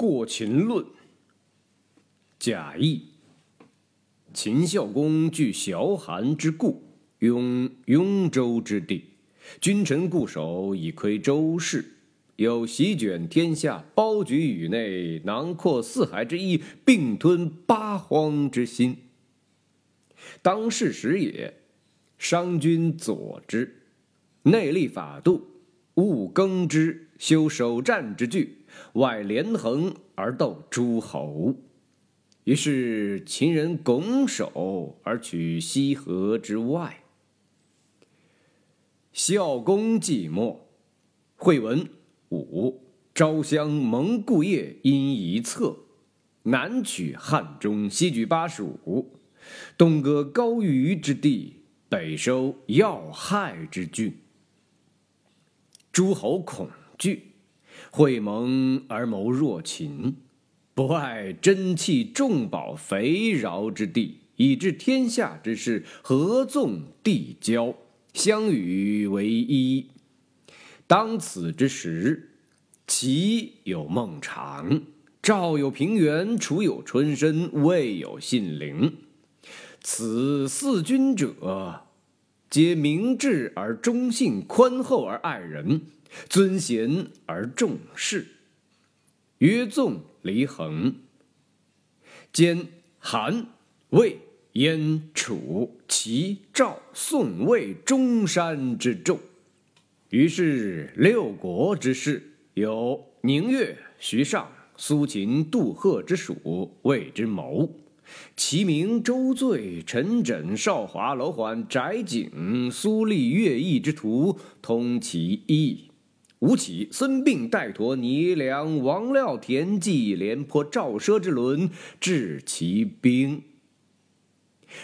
过秦论，贾谊。秦孝公据崤函之固，拥雍州之地，君臣固守以窥周室，有席卷天下、包举宇内、囊括四海之意，并吞八荒之心。当世时也，商君佐之，内立法度，务耕之，修守战之具。外连横而斗诸侯，于是秦人拱手而取西河之外。孝公既没，惠文武昭襄蒙故业因一策，南取汉中，西举巴蜀，东割高于之地，北收要害之郡，诸侯恐惧。会盟而谋弱秦，不爱珍器重宝肥饶之地，以致天下之事合纵递交，相与为一。当此之时，齐有孟尝，赵有平原，楚有春申，魏有信陵。此四君者，皆明智而忠信，宽厚而爱人。尊贤而重士，约纵离衡，兼韩、魏、燕、楚、齐、赵、宋、魏中山之众。于是六国之士，有宁越、徐尚、苏秦、杜赫之属，谓之谋。其名周醉、陈轸、邵华、楼缓、翟景、苏厉、乐毅之徒，通其意。吴起、孙膑、戴佗、倪良、王廖、田忌、廉颇、赵奢之伦，治其兵，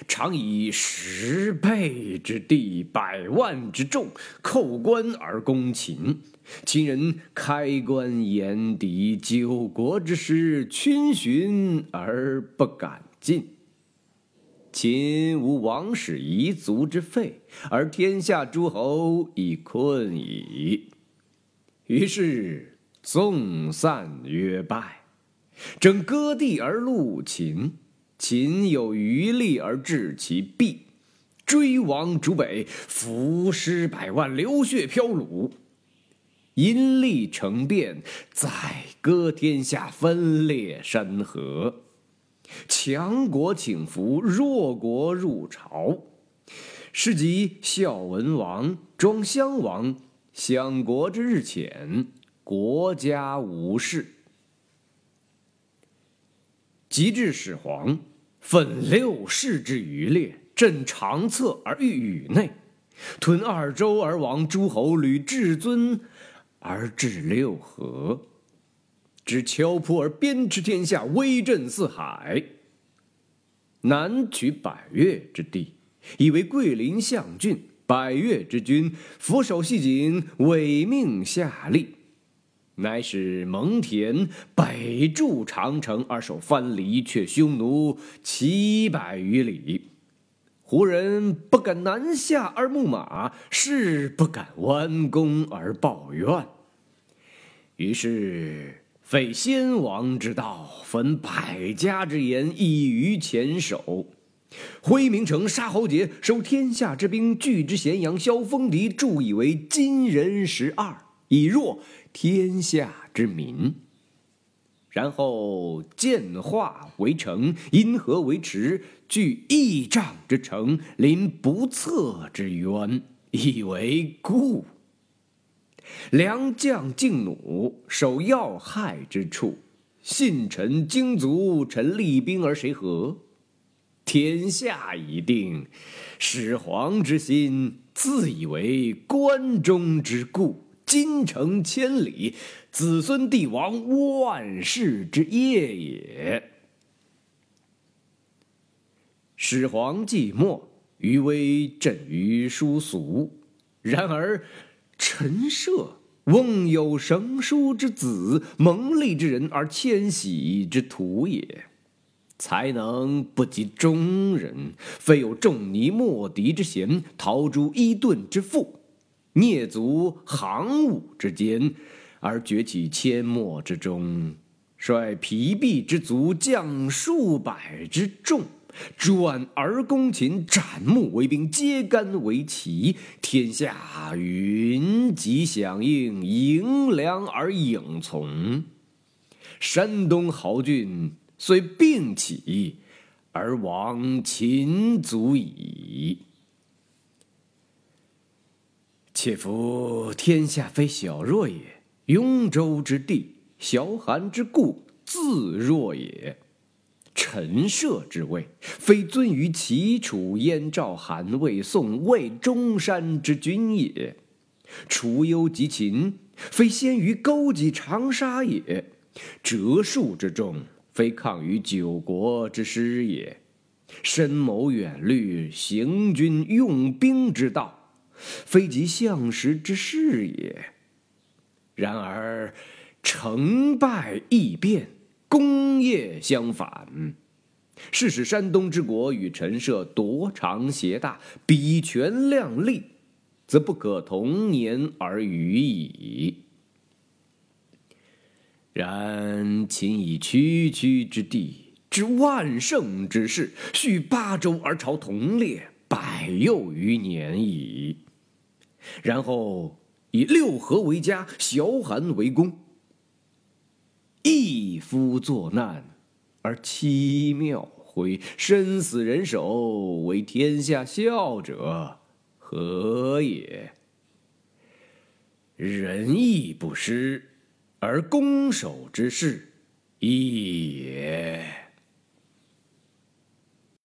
常以十倍之地、百万之众，叩关而攻秦。秦人开关言敌，九国之师，逡巡而不敢晋。秦无王室遗族之废，而天下诸侯已困矣。于是纵散约败，争割地而戮秦。秦有余力而治其弊，追王逐北，伏尸百万，流血飘橹。因利成变，宰割天下，分裂山河。强国请服，弱国入朝。是即孝文王、庄襄王。享国之日浅，国家无事。及至始皇，奋六世之余烈，振长策而御宇内，吞二周而亡诸侯，履至尊而治六合，执敲扑而鞭笞天下，威震四海。南取百越之地，以为桂林象郡。百越之君，俯首系颈，委命下吏，乃使蒙恬北筑长城而守藩篱，却匈奴七百余里。胡人不敢南下而牧马，士不敢弯弓而抱怨。于是废先王之道，焚百家之言，以于前首。挥名城，杀豪杰，收天下之兵，拒之咸阳，削锋敌，铸以为金人十二，以弱天下之民。然后建化为城，因河为池，据亿丈之城，临不测之渊，以为固。良将劲弩，守要害之处，信臣精卒，臣厉兵，而谁和？天下已定，始皇之心自以为关中之固，金城千里，子孙帝王万世之业也。始皇既没，余威震于殊俗。然而陈涉瓮有绳书之子，蒙利之人，而迁徙之徒也。才能不及中人，非有仲尼、莫迪之贤，陶朱、伊顿之富，蹑足、行伍之间，而崛起阡陌之中，率疲弊之卒将数百之众，转而攻秦，斩木为兵，揭竿为旗，天下云集响应，迎粮而影从。山东豪俊虽并起，而亡秦族矣。且夫天下非小弱也，雍州之地。萧韩之故，自若也；陈涉之位，非尊于齐、楚、燕、赵、韩、魏、宋、魏中山之君也；楚、幽及秦，非先于勾稽、长沙也；折数之众，非抗于九国之师也；深谋远虑、行军用兵之道，非及相识之事也。然而。成败易变，功业相反，是使山东之国与陈涉夺长挟大，比权量力，则不可同年而语矣。然秦以区区之地，之万乘之势，续八州而朝同列，百又余年矣。然后以六合为家，崤函为宫。一夫作难，而七庙徽，身死人手，为天下笑者，何也？仁义不施，而攻守之势，异也。